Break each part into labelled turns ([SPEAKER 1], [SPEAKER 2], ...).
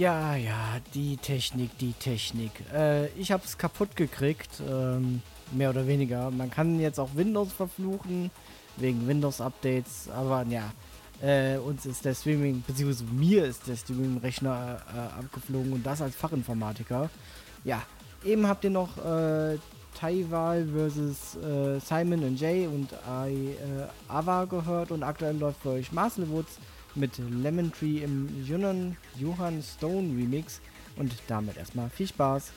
[SPEAKER 1] Ja, ja, die Technik, die Technik. Äh, ich hab's kaputt gekriegt, ähm, mehr oder weniger. Man kann jetzt auch Windows verfluchen, wegen Windows-Updates, aber ja, äh, uns ist der Streaming, beziehungsweise mir ist der Streaming-Rechner äh, abgeflogen und das als Fachinformatiker. Ja, eben habt ihr noch äh, Taiwal versus äh, Simon und Jay und I, äh, Ava gehört und aktuell läuft für euch Marcel Woods mit Lemon Tree im Jonan Johann Stone Remix und damit erstmal viel Spaß.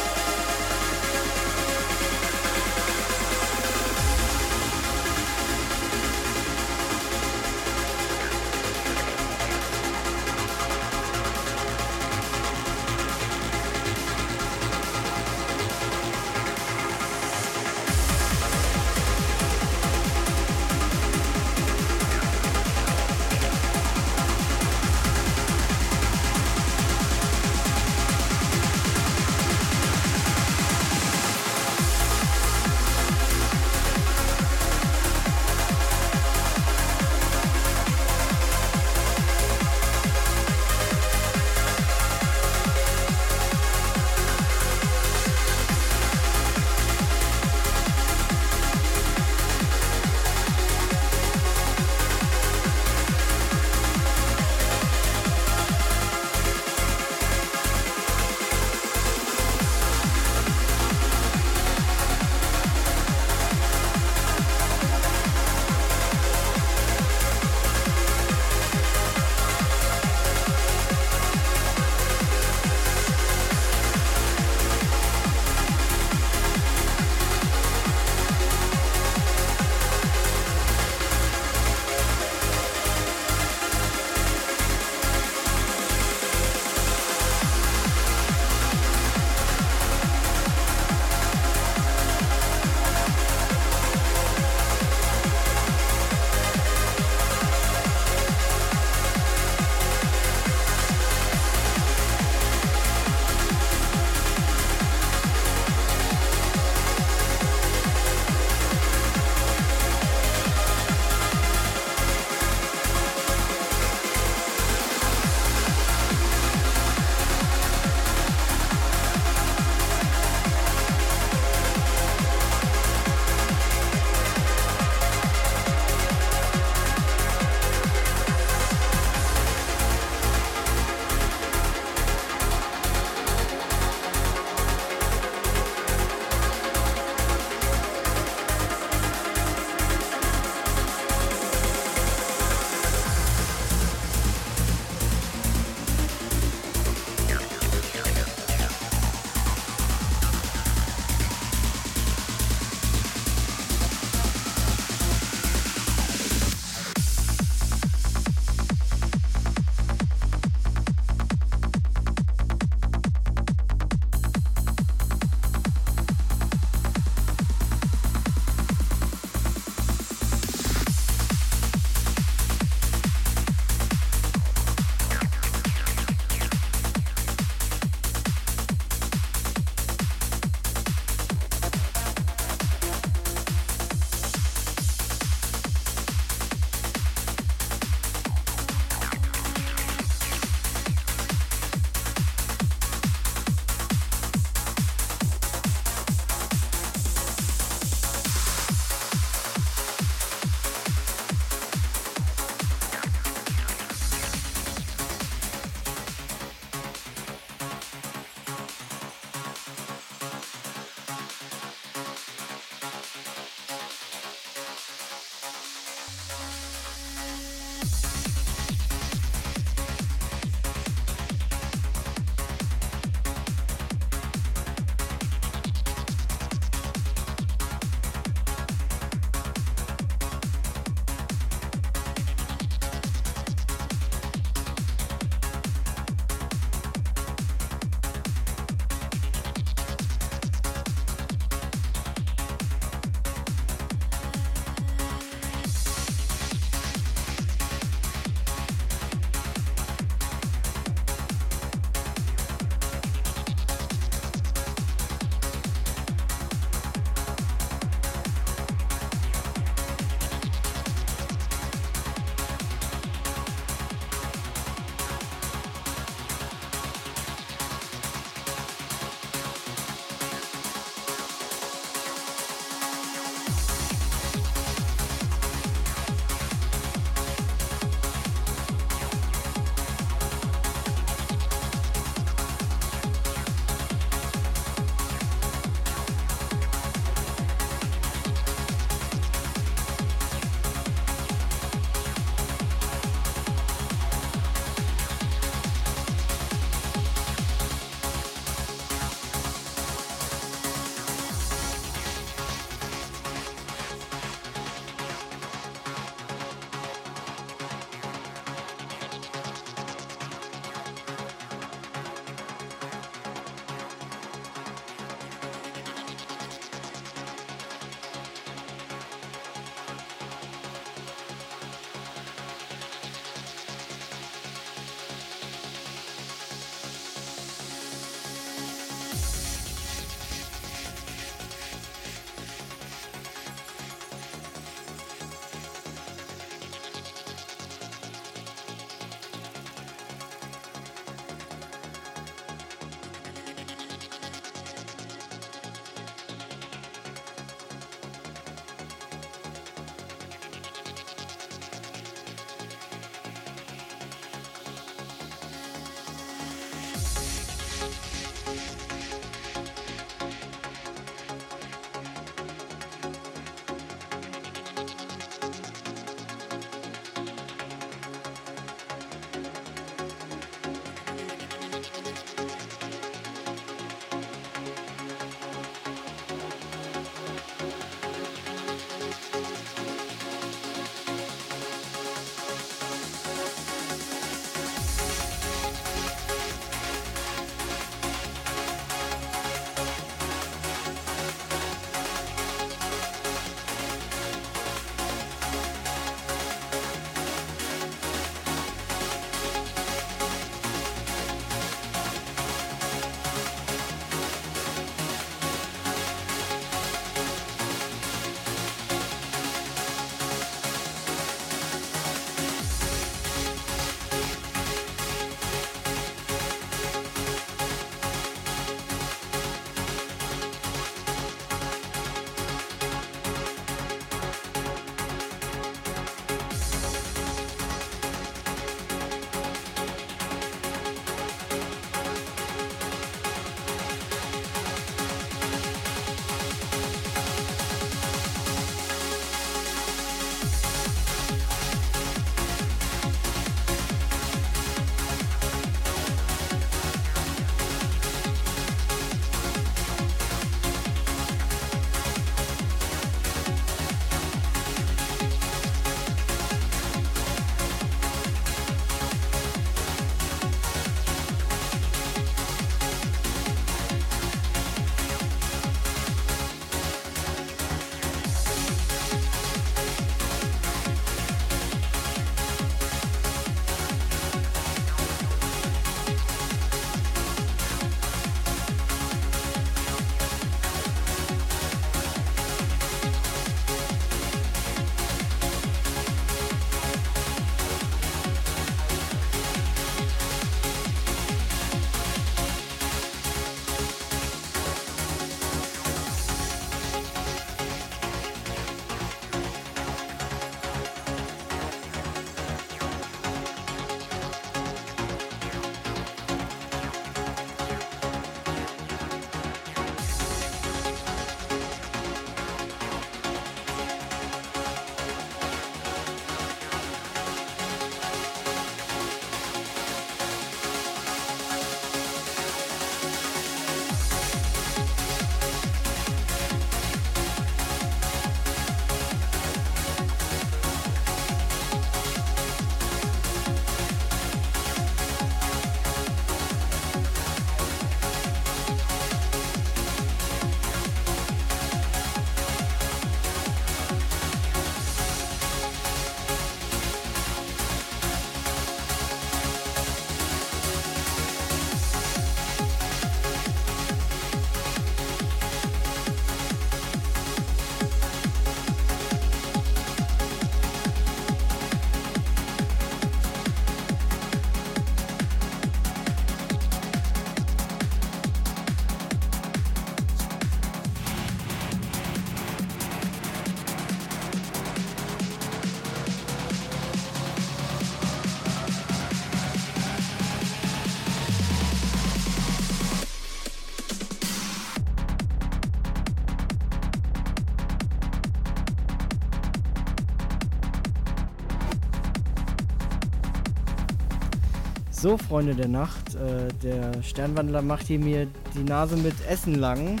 [SPEAKER 1] So, Freunde der Nacht, äh, der Sternwandler macht hier mir die Nase mit Essen lang.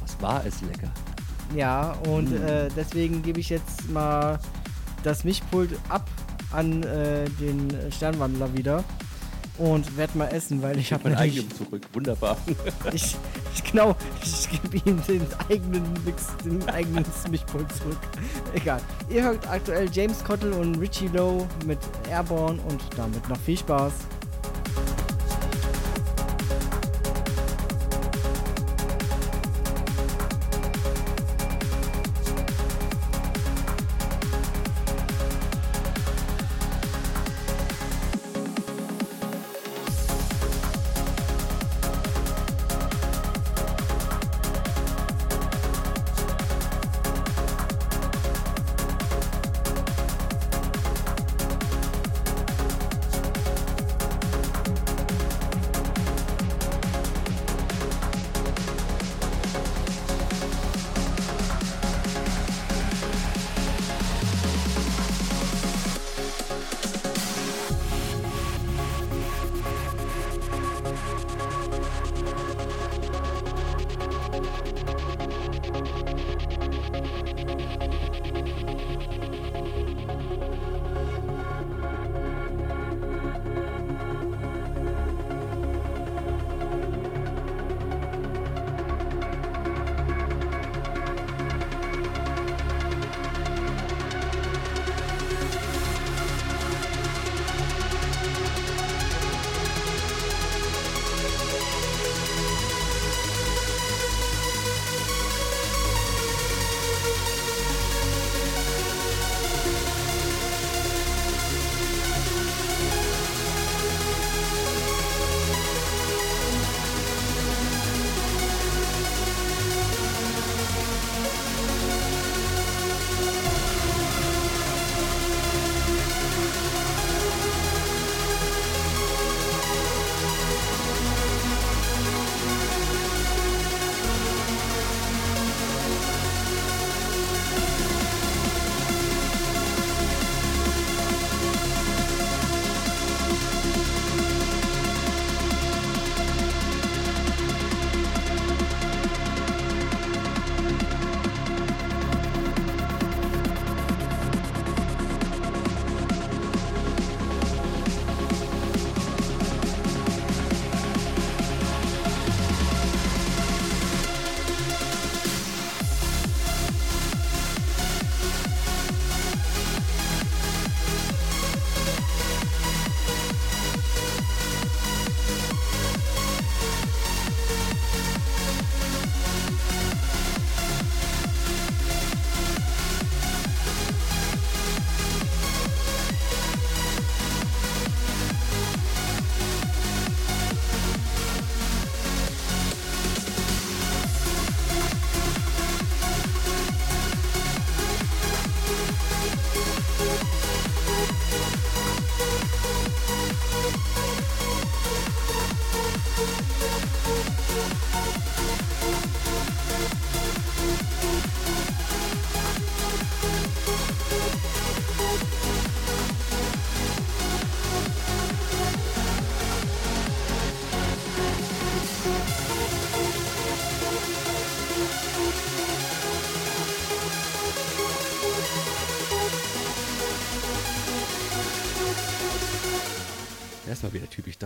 [SPEAKER 2] Was war es lecker?
[SPEAKER 1] Ja, und äh, deswegen gebe ich jetzt mal das Mischpult ab an äh, den Sternwandler wieder und werde mal essen, weil ich habe
[SPEAKER 2] Mein eigenem zurück. Wunderbar.
[SPEAKER 1] Ich, ich, genau, ich gebe ihm den eigenen Mix, den eigenen Mischpult zurück. Egal. Ihr hört aktuell James Cottle und Richie Lowe mit Airborne und damit noch viel Spaß.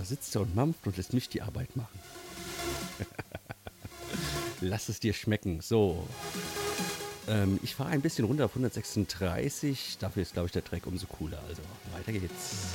[SPEAKER 2] Sitzt er und mampft und lässt mich die Arbeit machen. Lass es dir schmecken. So. Ähm, ich fahre ein bisschen runter auf 136. Dafür ist, glaube ich, der Track umso cooler. Also, weiter geht's.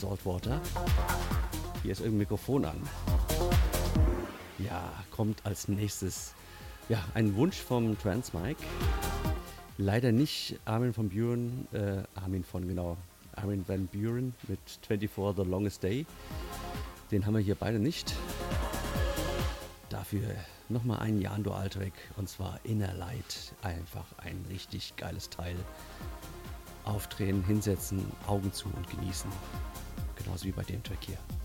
[SPEAKER 2] Saltwater. Hier ist irgendein Mikrofon an. Ja, kommt als nächstes ja, ein Wunsch vom Trans Mike. Leider nicht Armin von Buren, äh, Armin von, genau, Armin van Buren mit 24 The Longest Day. Den haben wir hier beide nicht. Dafür nochmal ein Jan Dual-Track und zwar Inner Light. Einfach ein richtig geiles Teil. Aufdrehen, hinsetzen, Augen zu und genießen. Genauso wie bei dem Track hier.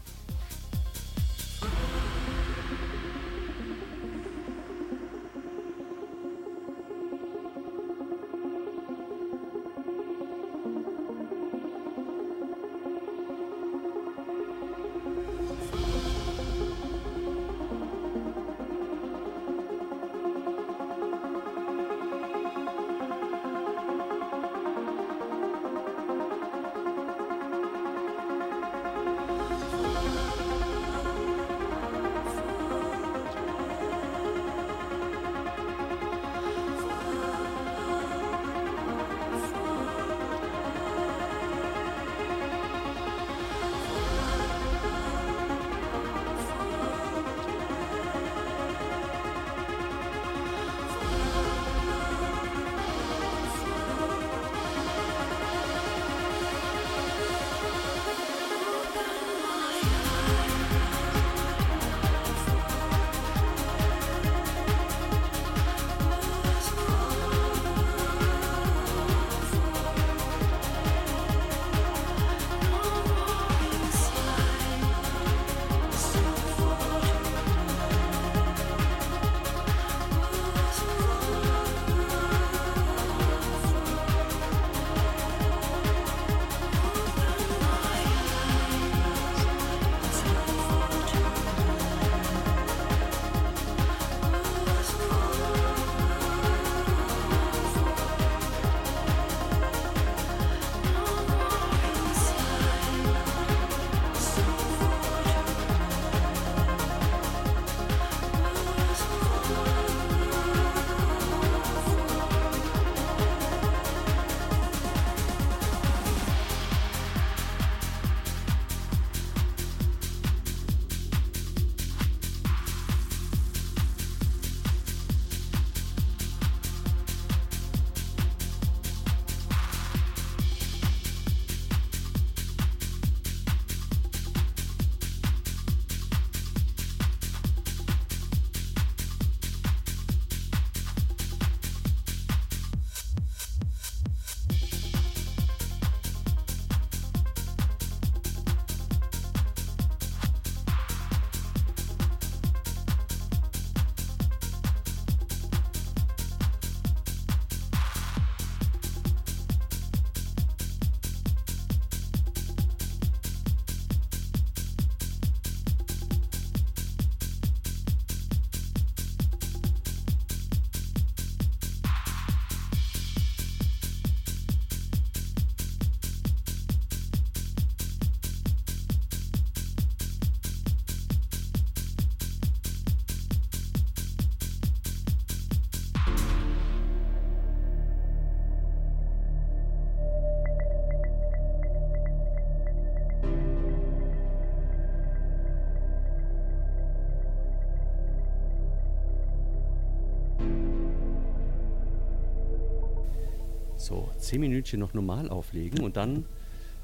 [SPEAKER 2] So, zehn Minütchen noch normal auflegen und dann,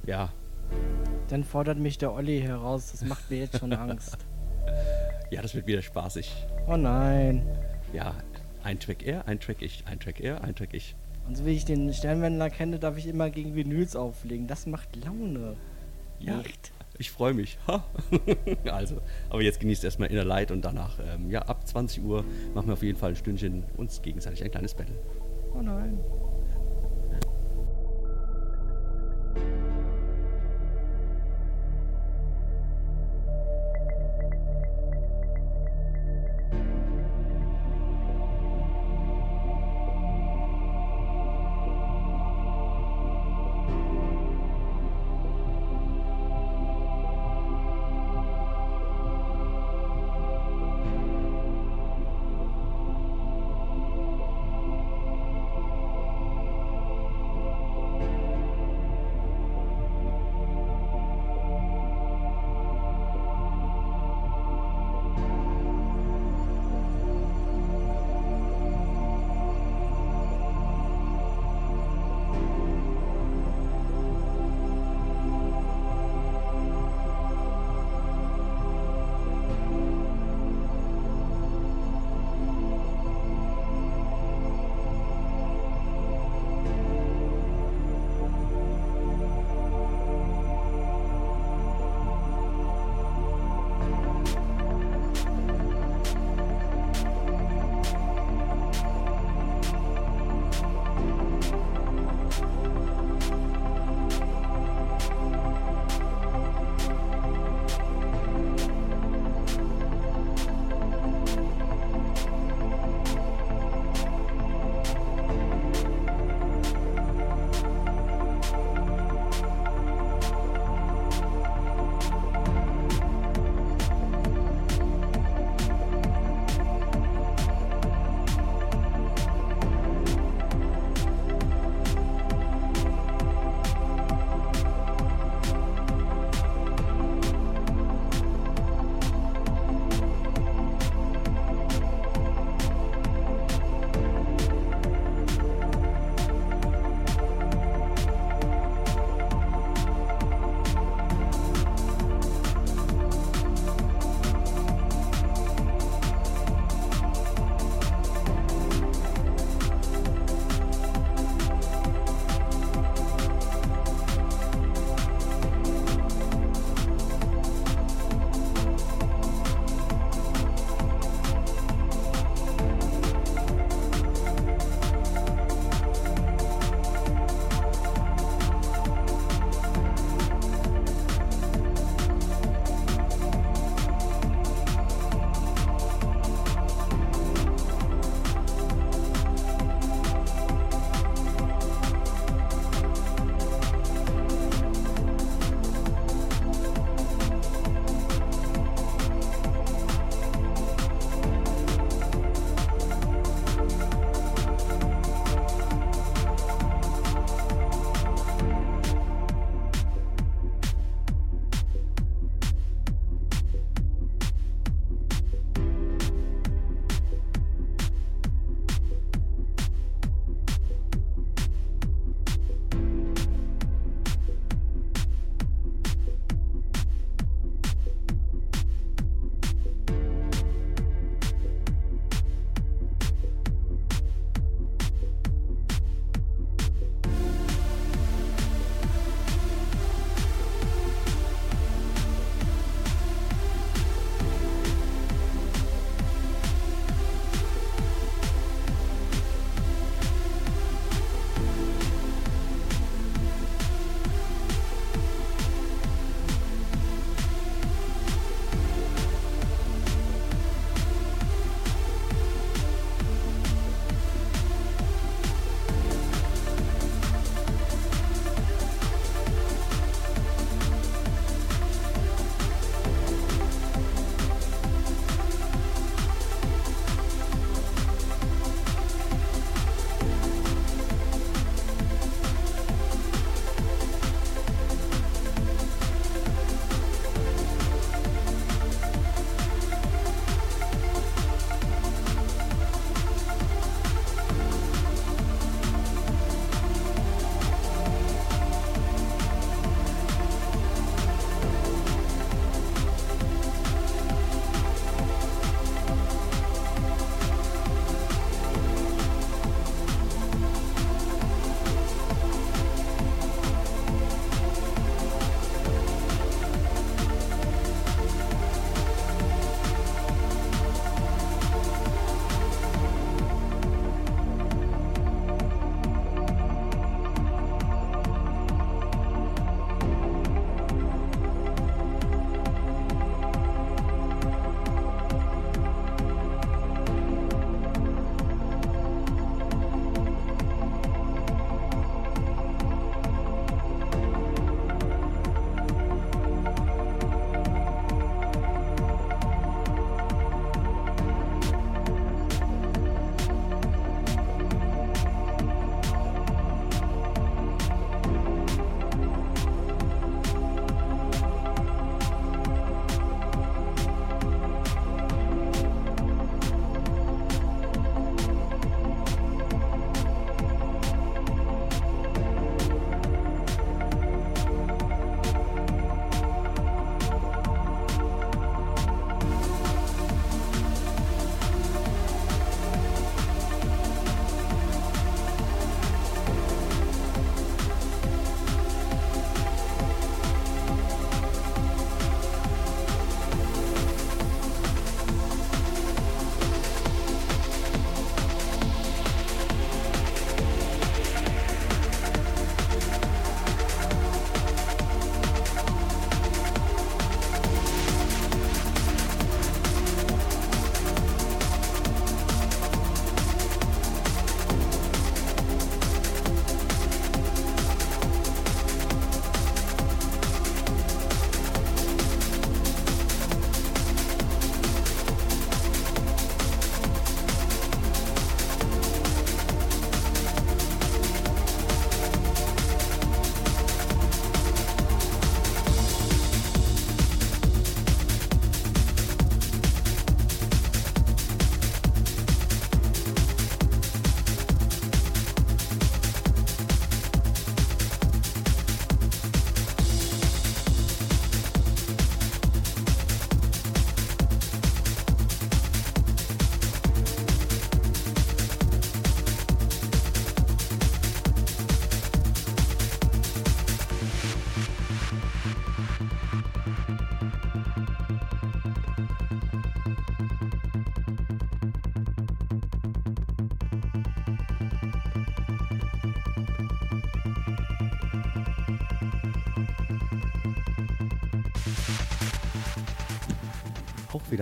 [SPEAKER 2] ja.
[SPEAKER 1] Dann fordert mich der Olli heraus. Das macht mir jetzt schon Angst.
[SPEAKER 2] Ja, das wird wieder spaßig.
[SPEAKER 1] Oh nein.
[SPEAKER 2] Ja, ein Track er, ein Track ich, ein Track er, ein Track ich.
[SPEAKER 1] Und so wie ich den Sternwendler kenne, darf ich immer gegen Vinyls auflegen. Das macht Laune.
[SPEAKER 2] Ja, Nicht? ich freue mich. also, aber jetzt genießt erstmal Inner Light und danach, ähm, ja, ab 20 Uhr machen wir auf jeden Fall ein Stündchen uns gegenseitig ein kleines Battle.
[SPEAKER 1] Oh nein.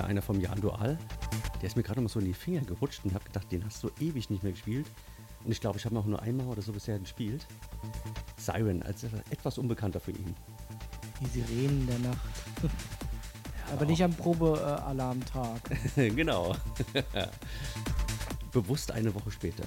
[SPEAKER 2] Einer vom Jan Dual. Der ist mir gerade mal so in die Finger gerutscht und habe gedacht, den hast du ewig nicht mehr gespielt. Und ich glaube, ich habe noch nur einmal oder so bisher gespielt. Siren, als etwas unbekannter für ihn.
[SPEAKER 1] Die Sirenen der Nacht. Aber nicht am Probealarmtag.
[SPEAKER 2] genau. Bewusst eine Woche später.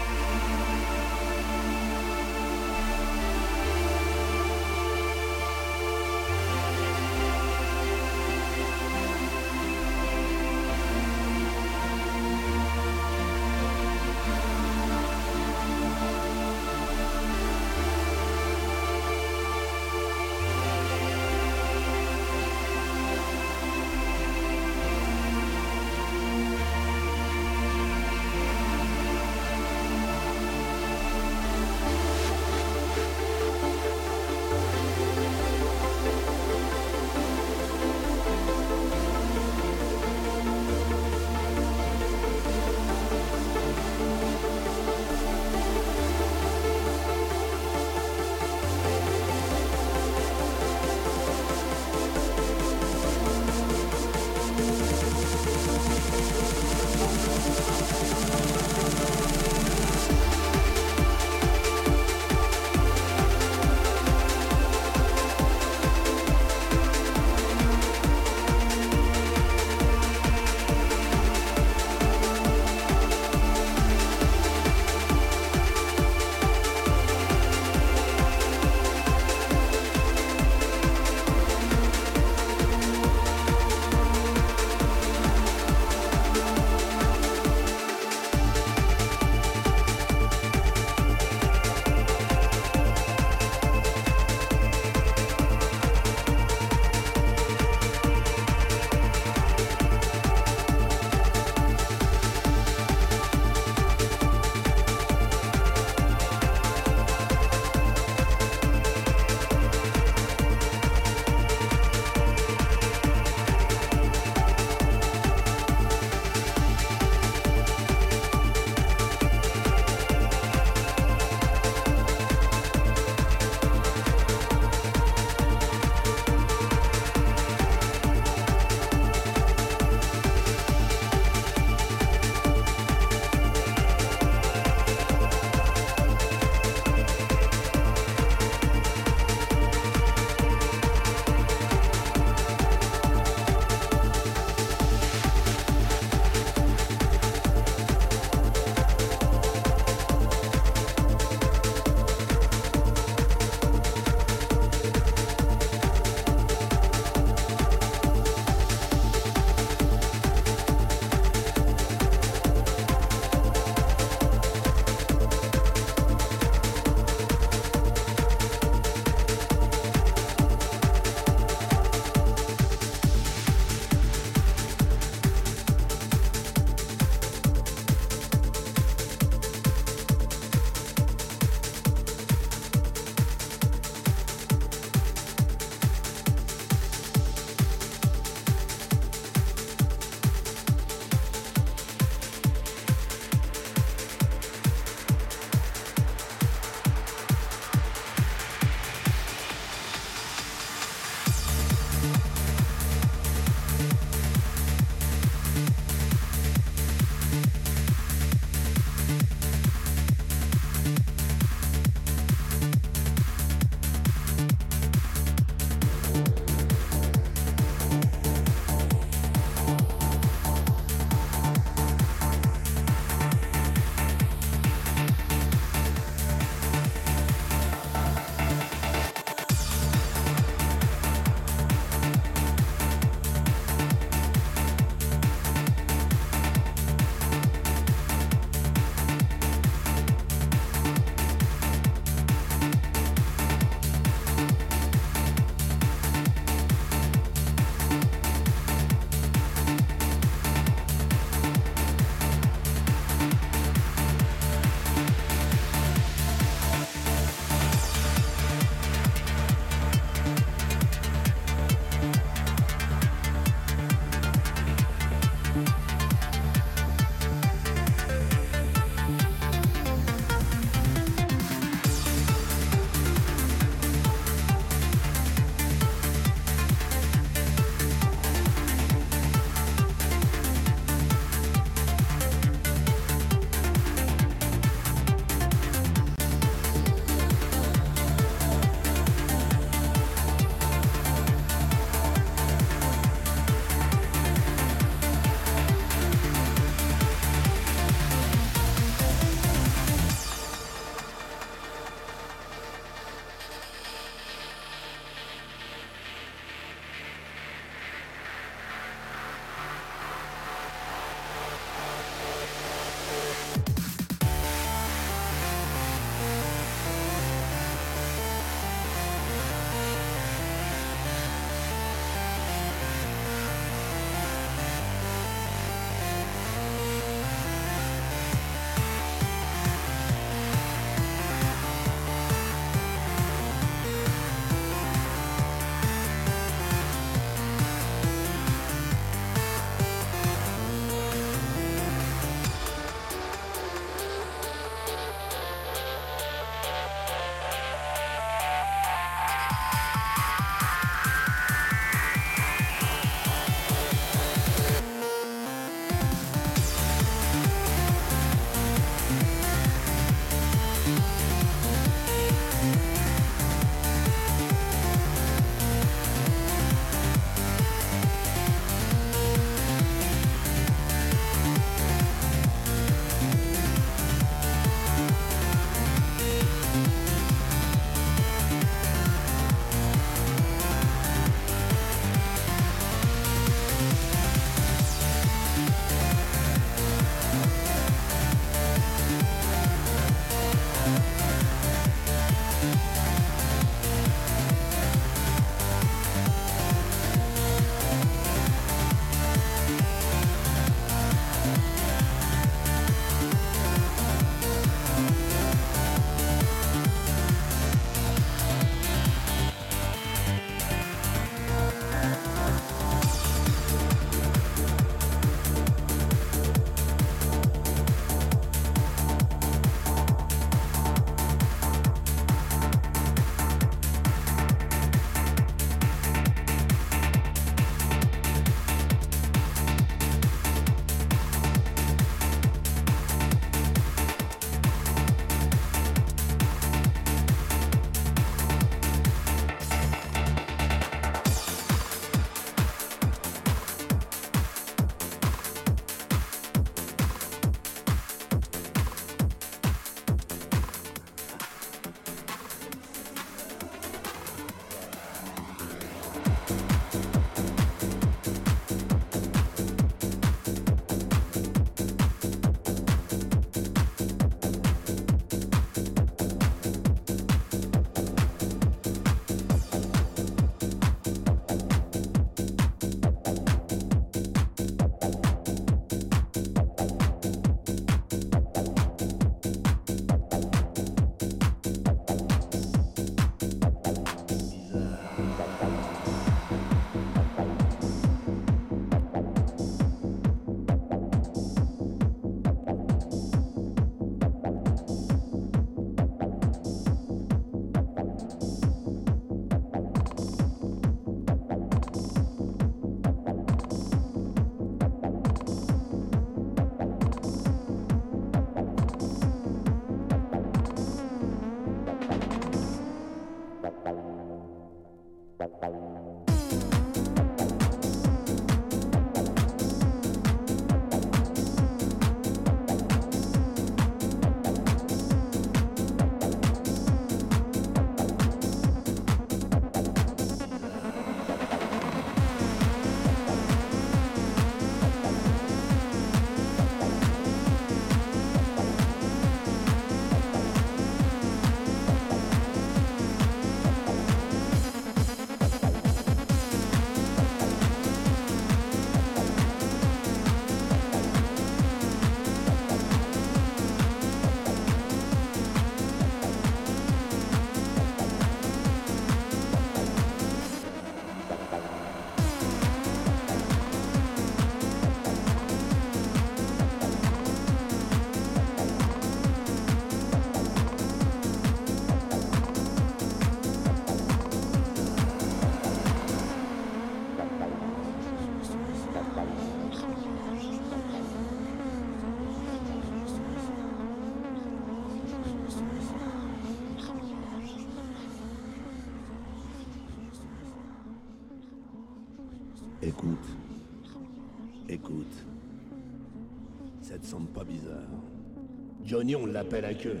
[SPEAKER 3] Johnny, on l'appelle à queue.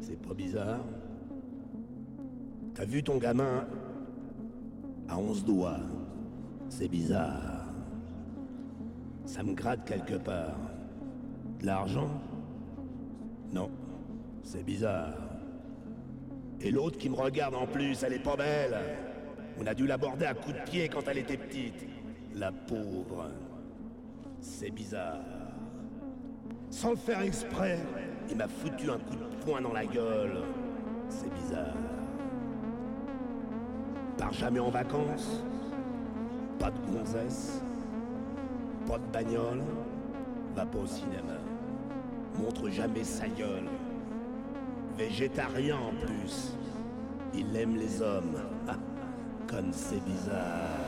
[SPEAKER 3] C'est pas bizarre T'as vu ton gamin? À onze doigts C'est bizarre. Ça me gratte quelque part. De l'argent? Non, c'est bizarre. Et l'autre qui me regarde en plus, elle est pas belle. On a dû l'aborder à coups de pied quand elle était petite. La pauvre. C'est bizarre. Sans le faire exprès, il m'a foutu un coup de poing dans la gueule. C'est bizarre. Pars jamais en vacances. Pas de gonzesse. Pas de bagnole. Va pas au cinéma. Montre jamais sa gueule. Végétarien en plus. Il aime les hommes. Comme c'est bizarre.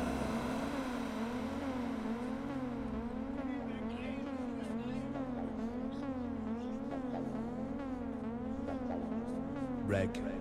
[SPEAKER 3] Reg.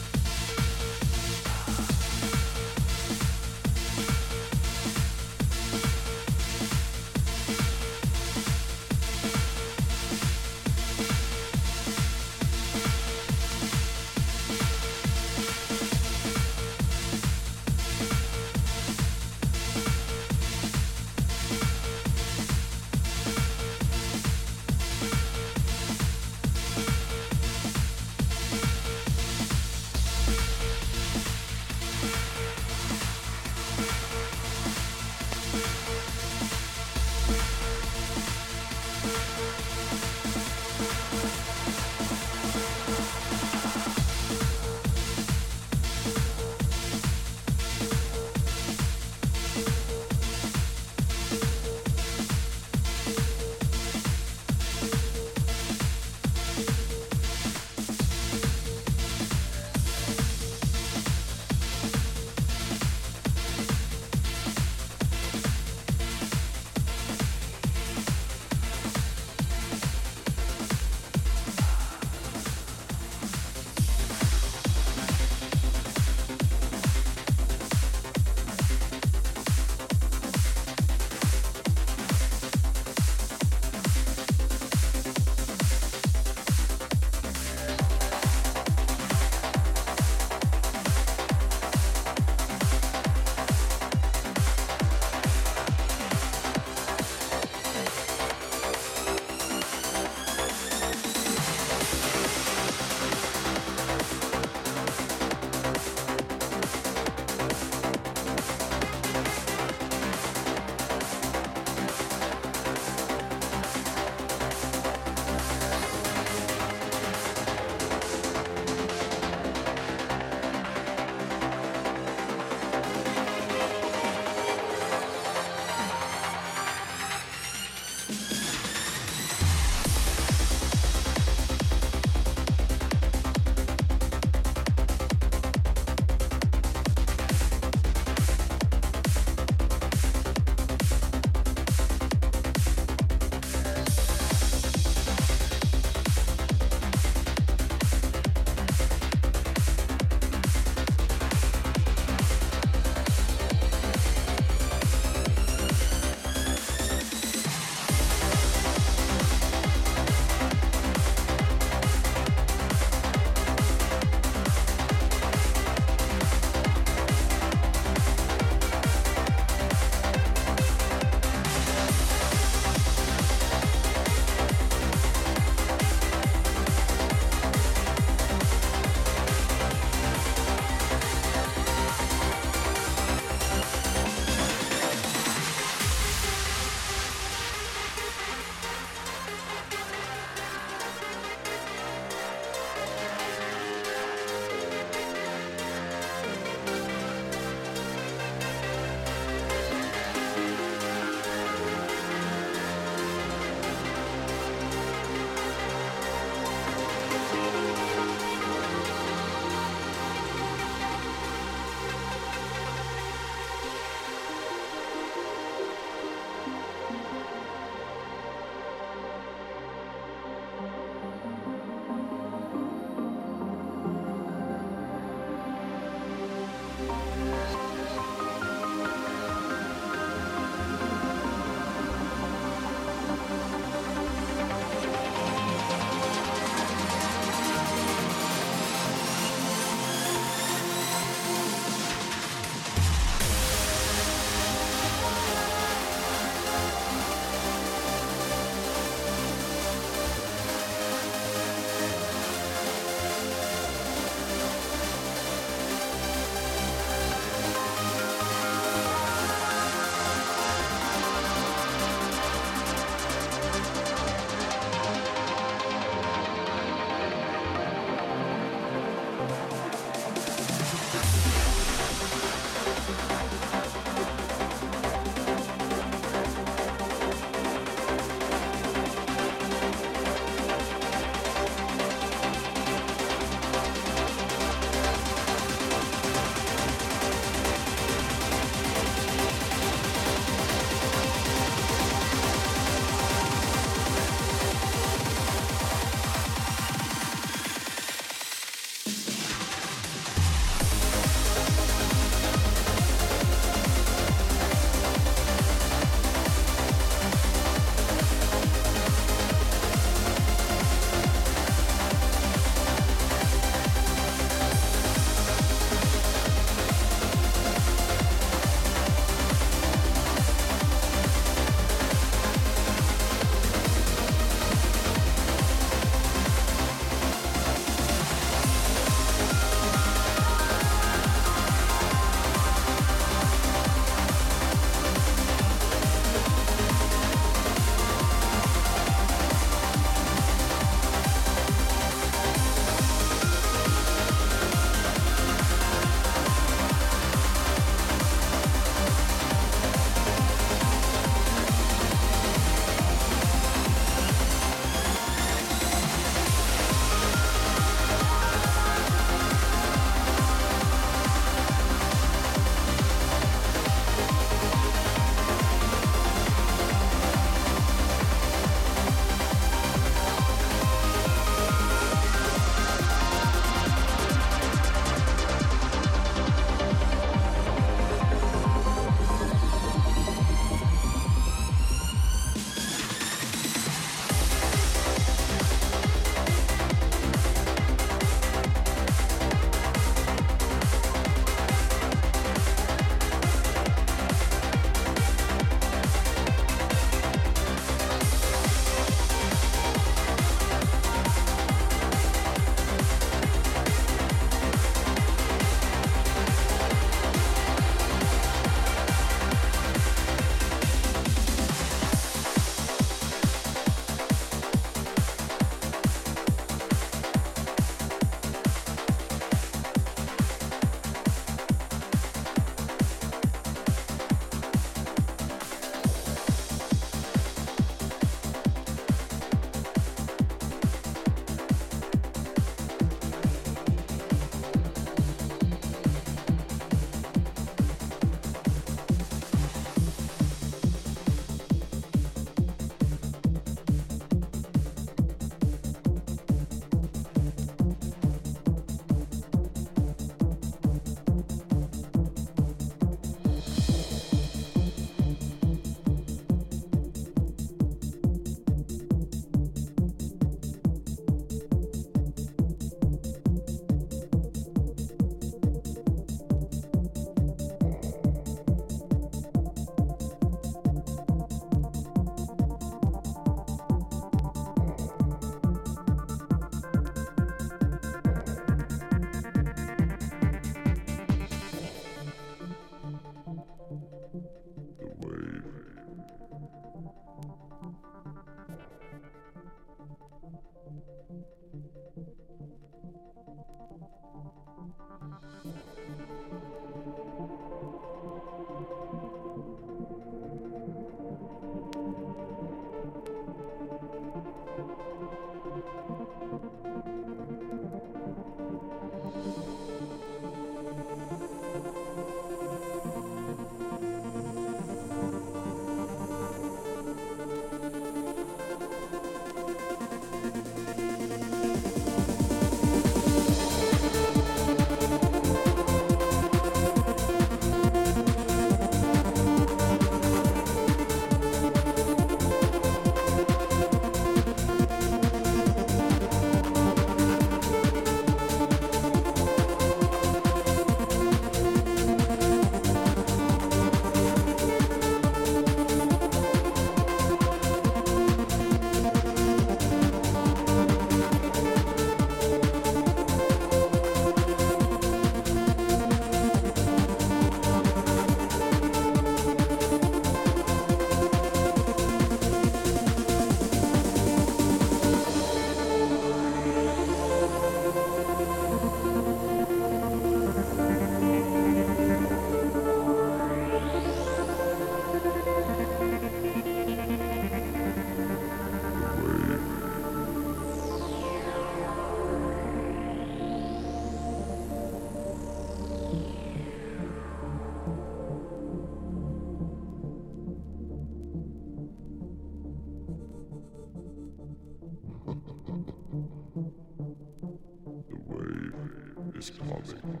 [SPEAKER 4] Thank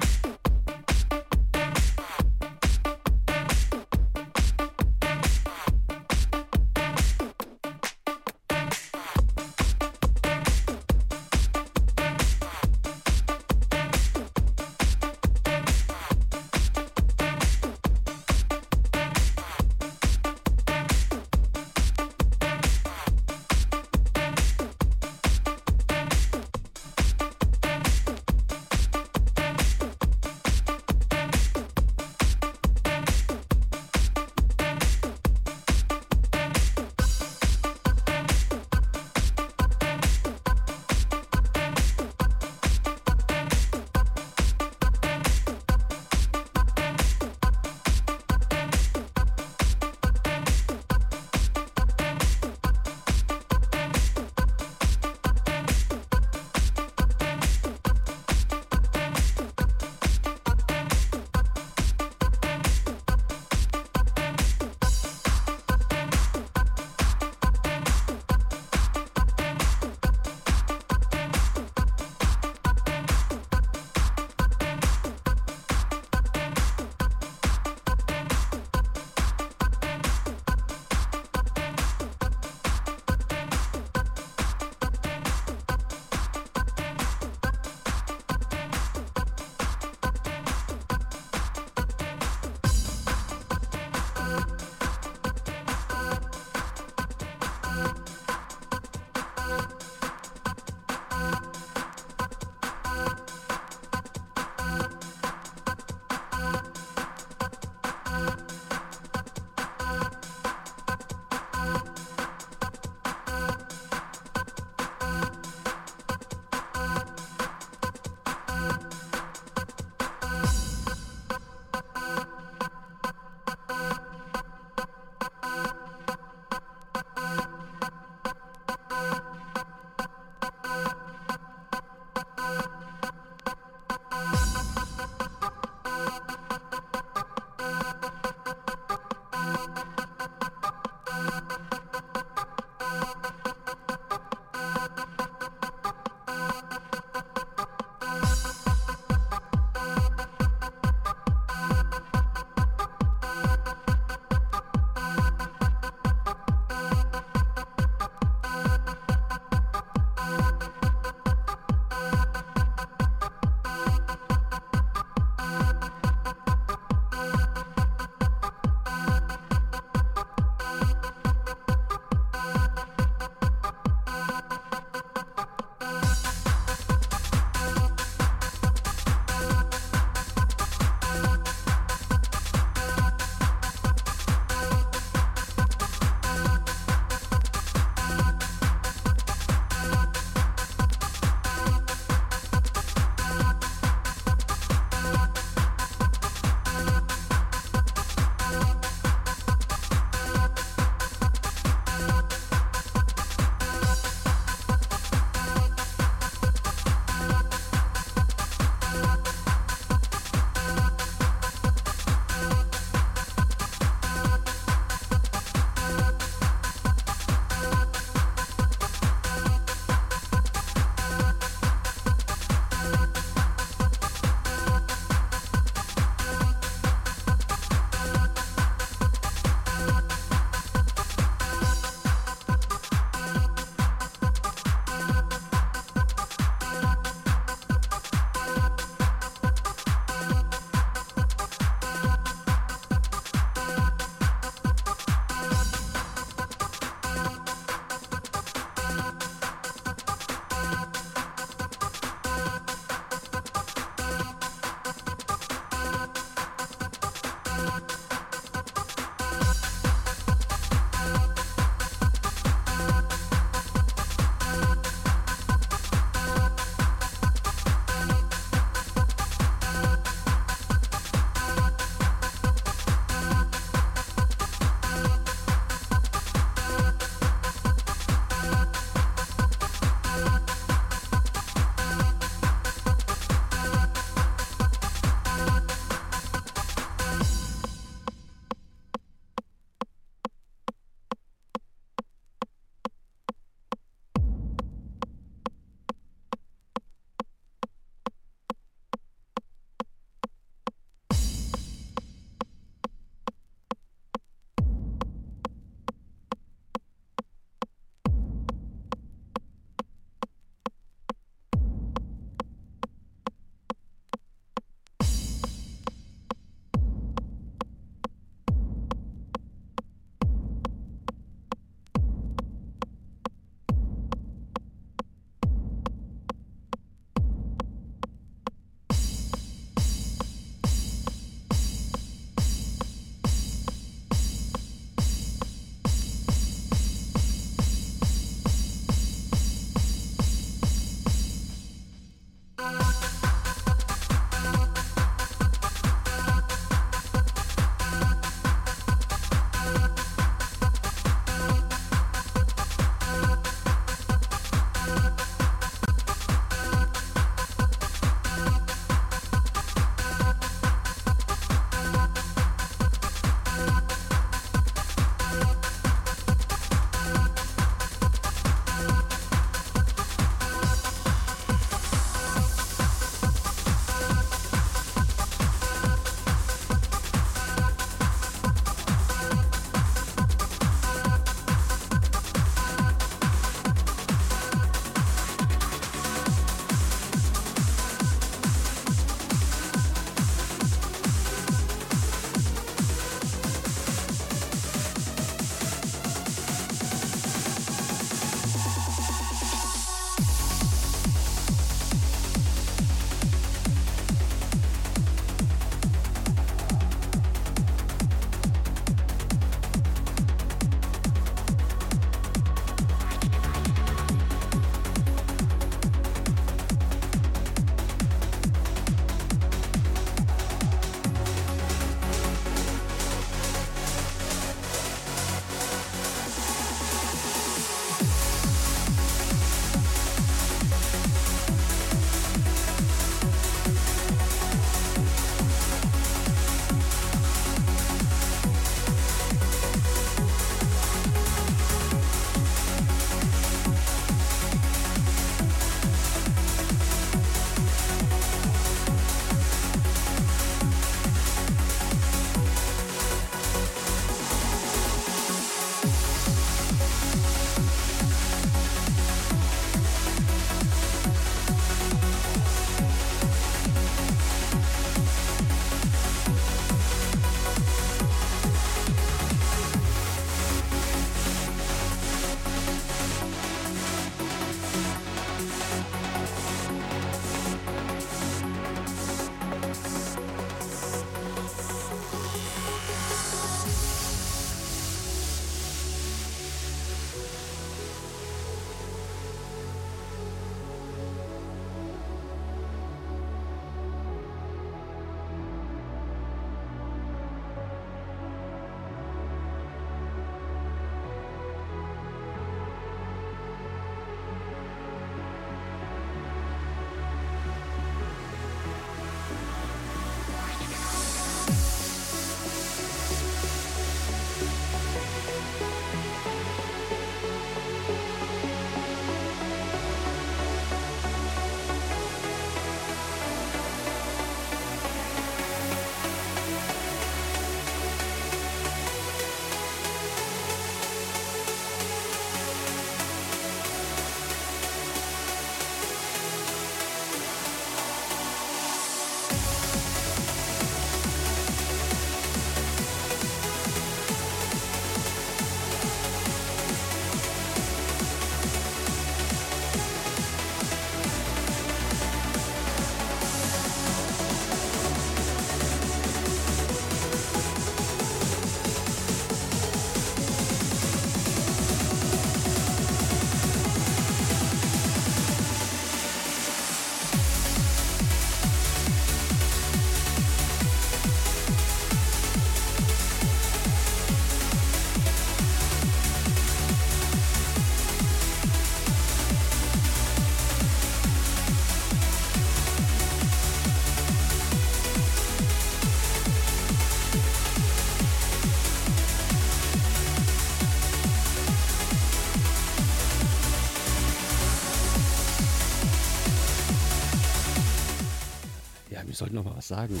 [SPEAKER 2] Sollten noch mal was sagen.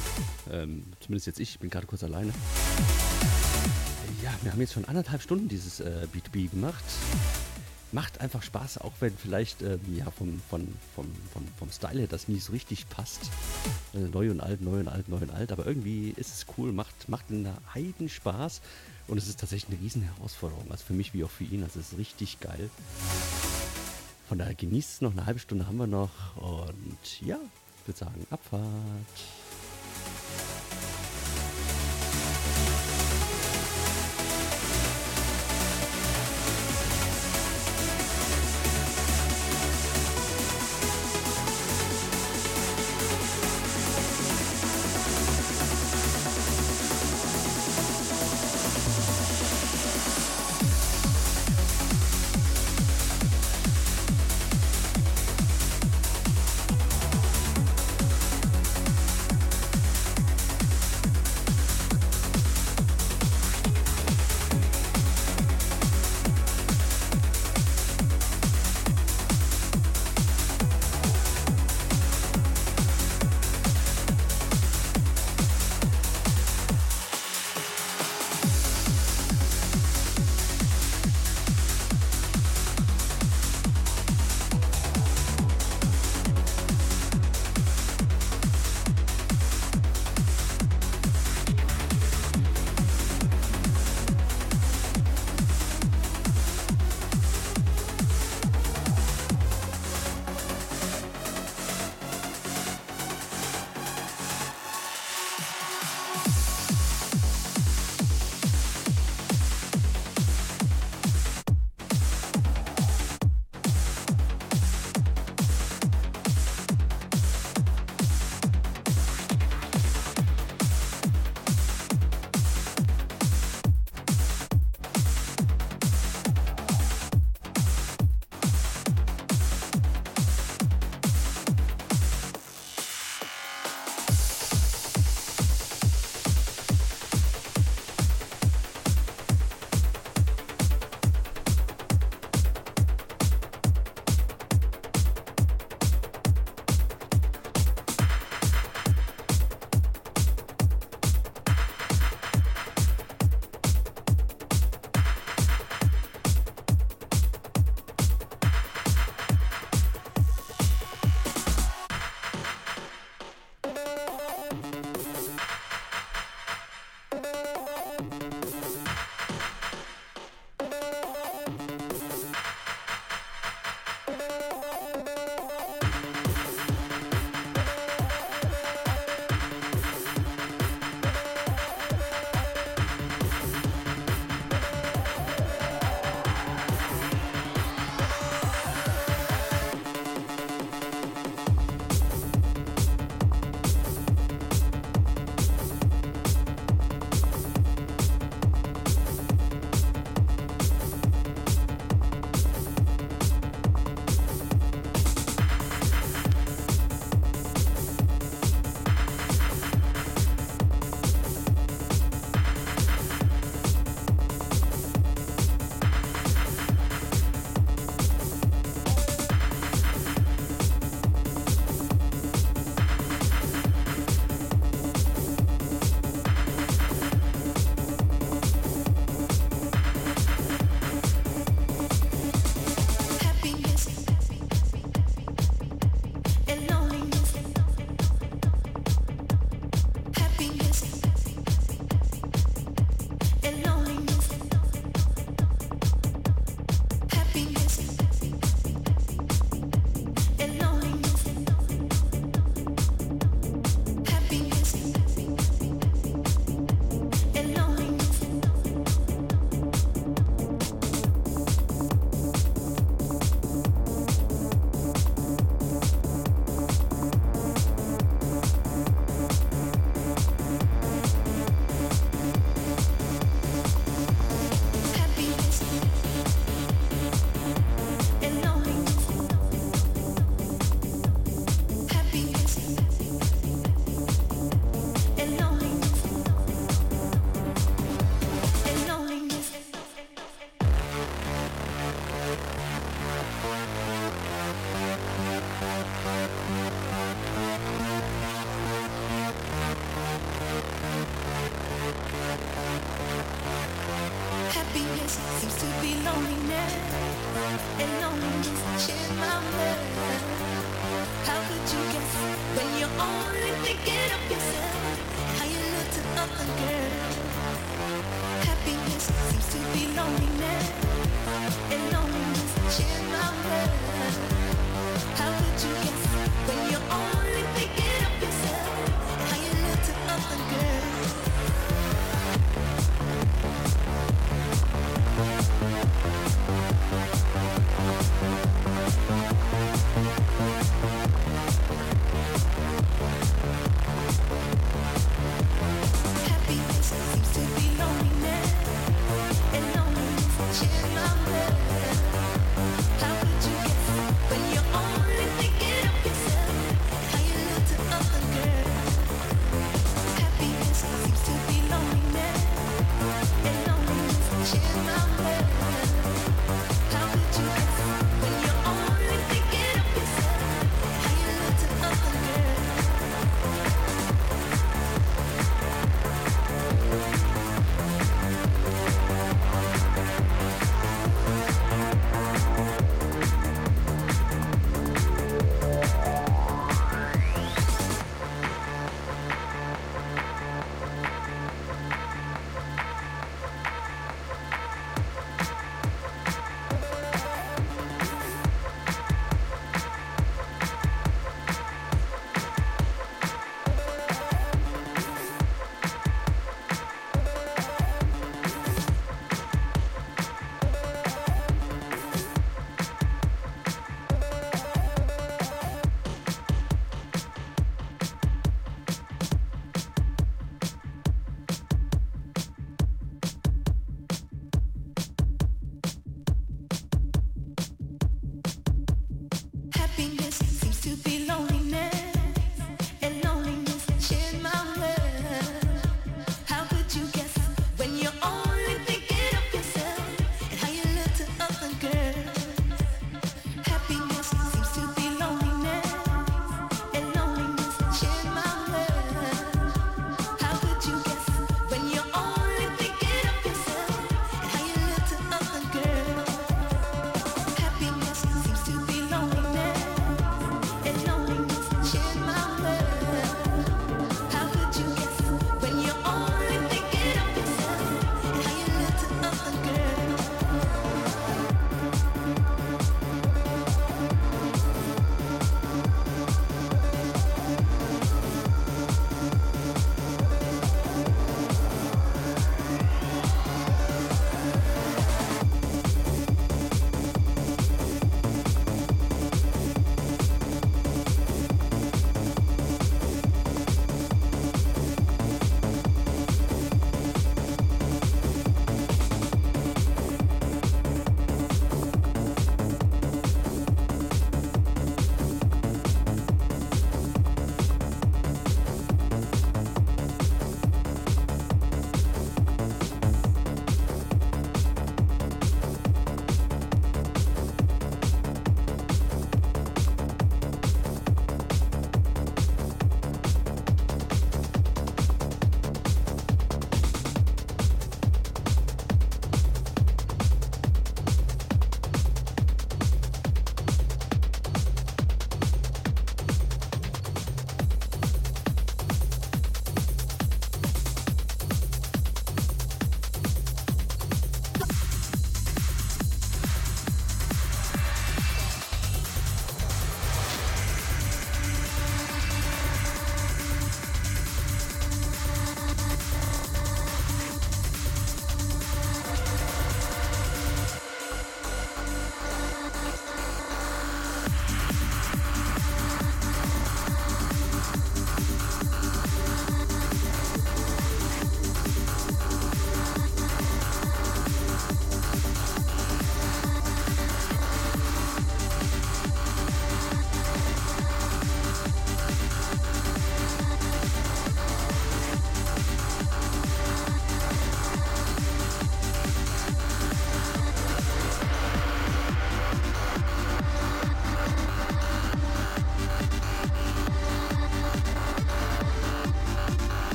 [SPEAKER 2] Ähm, zumindest jetzt ich, ich bin gerade kurz alleine. Ja, wir haben jetzt schon anderthalb Stunden dieses äh, B2B gemacht. Macht einfach Spaß, auch wenn vielleicht ähm, ja, vom, von, vom, vom, vom Style her das nie so richtig passt. Äh, neu und alt, neu und alt, neu und alt. Aber irgendwie ist es cool, macht, macht einen Heiden Spaß. Und es ist tatsächlich eine riesen Herausforderung. Also für mich wie auch für ihn. Also es ist richtig geil. Von daher genießt es noch eine halbe Stunde haben wir noch. Und ja, ich würde sagen, Abfahrt.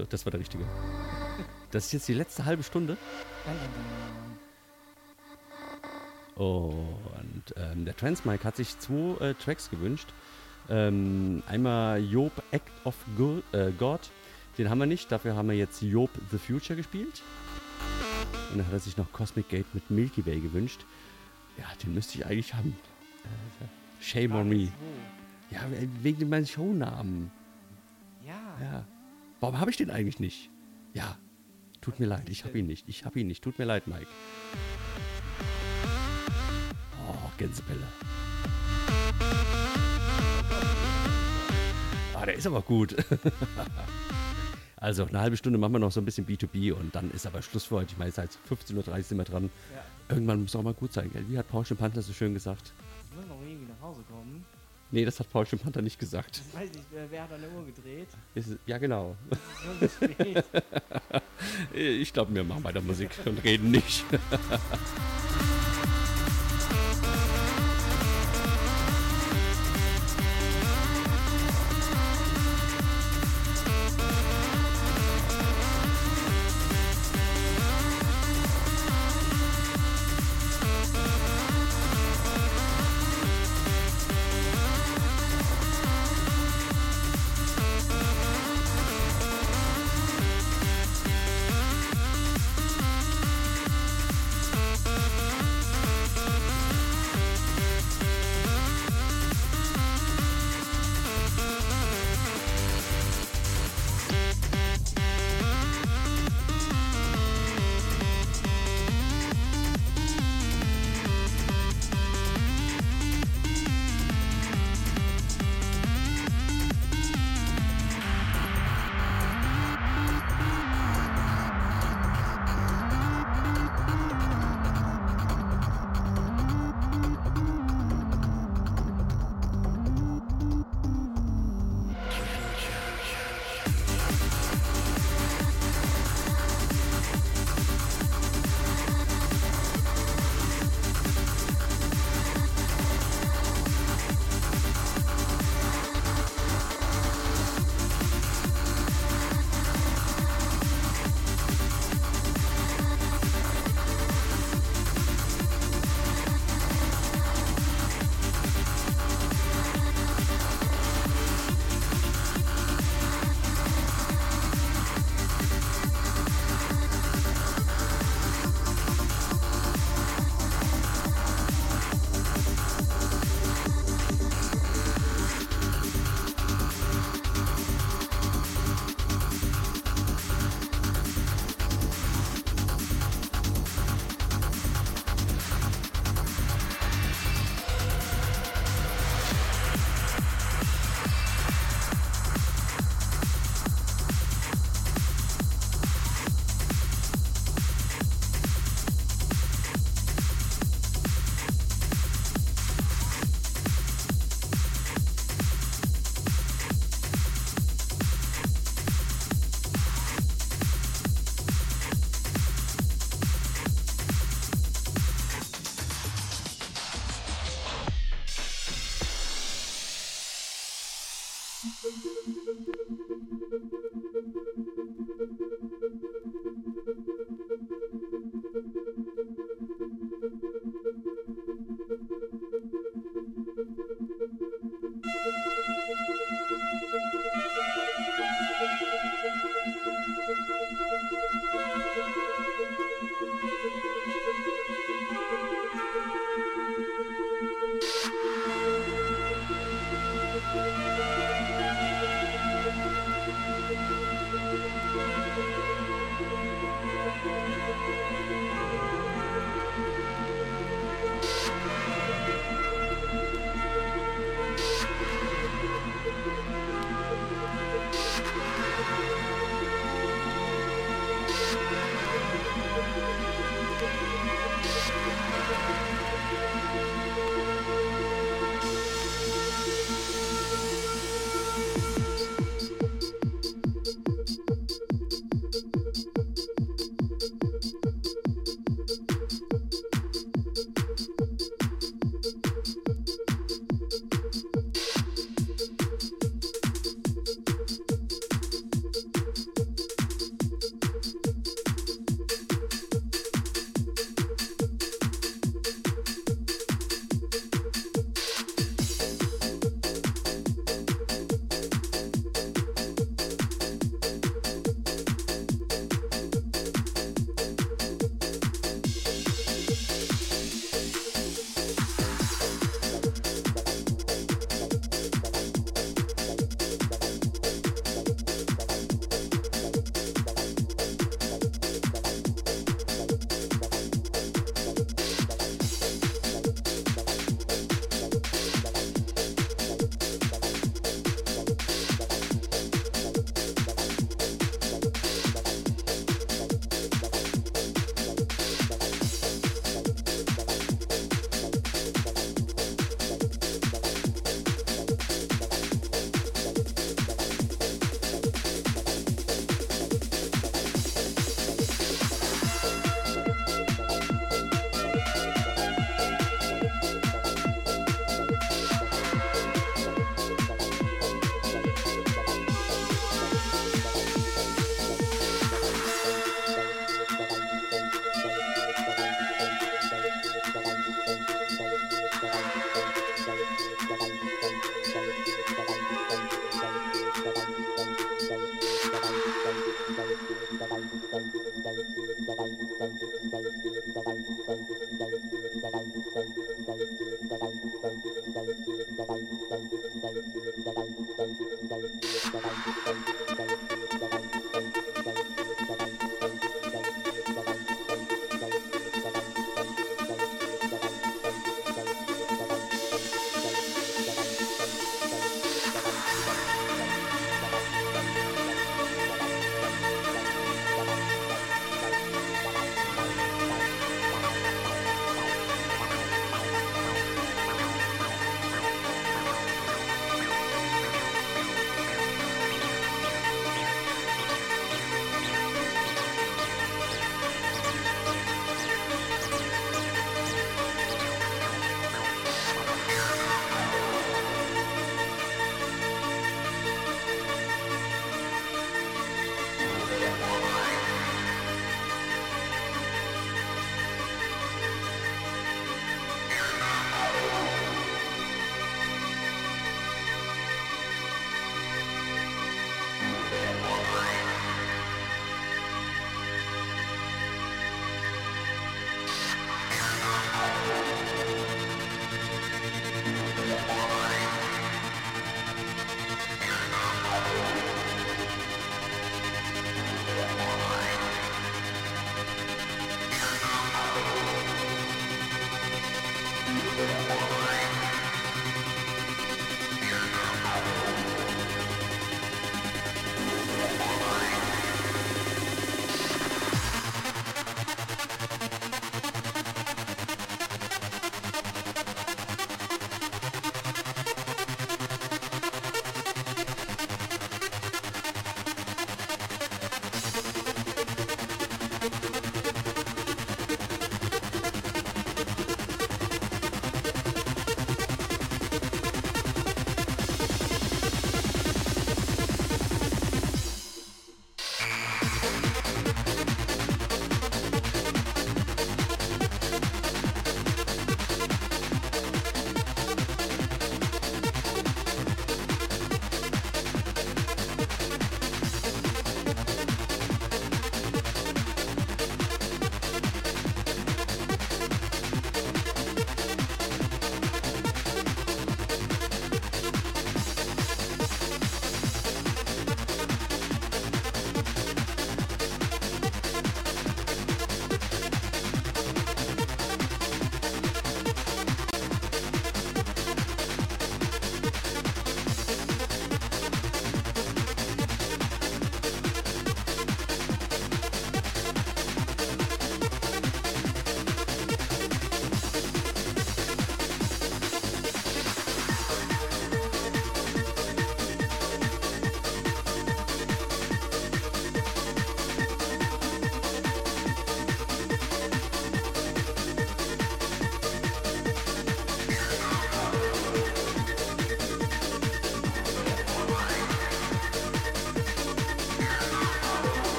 [SPEAKER 2] So, das war der richtige. Das ist jetzt die letzte halbe Stunde.
[SPEAKER 1] Dun.
[SPEAKER 2] Und ähm, der Transmike hat sich zwei äh, Tracks gewünscht. Ähm, einmal Job Act of Go äh, God. Den haben wir nicht. Dafür haben wir jetzt Job The Future gespielt. Und dann hat er sich noch Cosmic Gate mit Milky Way gewünscht. Ja, den müsste ich eigentlich haben. Äh, shame on me. Ja, wegen meinem Shownamen.
[SPEAKER 1] Ja.
[SPEAKER 2] Ja. Warum habe ich den eigentlich nicht? Ja. Tut mir leid, ich habe ihn nicht. Ich habe ihn nicht. Tut mir leid, Mike. Oh, Gänsepelle. Ah, der ist aber gut. also, eine halbe Stunde machen wir noch so ein bisschen B2B und dann ist aber Schluss für heute. Ich meine, seit 15.30 Uhr sind wir dran.
[SPEAKER 1] Ja.
[SPEAKER 2] Irgendwann muss auch mal gut sein, gell? Wie hat Paul Panther so schön gesagt? Nee, das hat Paul Panther nicht gesagt.
[SPEAKER 1] Ich weiß nicht, wer, hat an der Uhr gedreht?
[SPEAKER 2] Ist, ja, genau. Ich glaube, wir machen weiter Musik und reden nicht.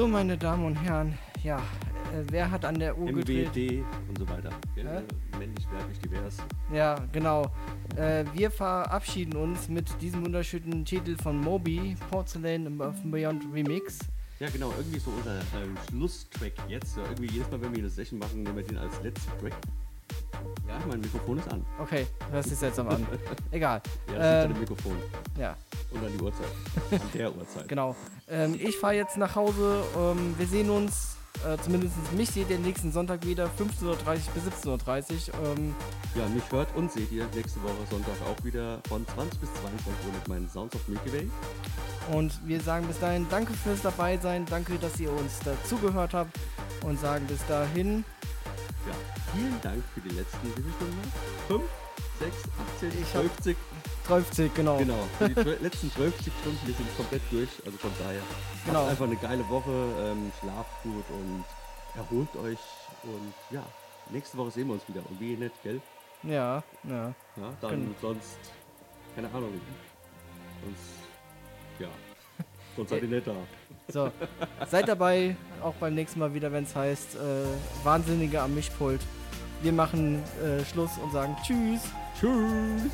[SPEAKER 1] So, meine Damen und Herren, ja, äh, wer hat an der Uhr gedreht?
[SPEAKER 2] MWD und so weiter.
[SPEAKER 1] Hä?
[SPEAKER 2] Männlich, weiblich, divers.
[SPEAKER 1] Ja, genau. Äh, wir verabschieden uns mit diesem wunderschönen Titel von Moby, Porcelain of Beyond Remix.
[SPEAKER 2] Ja, genau, irgendwie so unser ähm, Schlusstrack jetzt. Ja, irgendwie jedes Mal, wenn wir eine Session machen, nehmen wir den als letzten Track. Ja, mein Mikrofon ist an.
[SPEAKER 1] Okay, hört sich seltsam an. Egal.
[SPEAKER 2] Ja, das
[SPEAKER 1] Ähm,
[SPEAKER 2] dem Mikrofon.
[SPEAKER 1] ja,
[SPEAKER 2] Und an die Uhrzeit. An der Uhrzeit.
[SPEAKER 1] genau. Ähm, ich fahre jetzt nach Hause. Ähm, wir sehen uns, äh, zumindest mich seht ihr nächsten Sonntag wieder, 15.30 Uhr bis 17.30 Uhr. Ähm,
[SPEAKER 2] Ja, mich hört und seht ihr nächste Woche Sonntag auch wieder von 20 bis 22 Uhr mit meinen Sounds of Milky Way.
[SPEAKER 1] und wir sagen bis dahin danke fürs Dabeisein, danke, dass ihr uns dazugehört habt und sagen bis dahin,
[SPEAKER 2] Ja, vielen Dank für die letzten, wie viele Stunden? 5, 6, 18,
[SPEAKER 1] Ich hab-
[SPEAKER 2] 50.
[SPEAKER 1] 30, genau.
[SPEAKER 2] Genau, für die letzten 50 Stunden, wir sind komplett durch. Also von daher,
[SPEAKER 1] Genau.
[SPEAKER 2] habt einfach eine geile Woche, ähm, schlaft gut und erholt euch. Und ja, nächste Woche sehen wir uns wieder. Und wie nicht, gell?
[SPEAKER 1] Ja, ja.
[SPEAKER 2] Ja, dann
[SPEAKER 1] Genau.
[SPEAKER 2] sonst, keine Ahnung. Sonst, ja, sonst seid ihr nicht da.
[SPEAKER 1] So, seid dabei, auch beim nächsten Mal wieder, wenn es heißt, äh, Wahnsinnige am Mischpult. Wir machen äh, Schluss und sagen Tschüss.
[SPEAKER 2] Tschüss!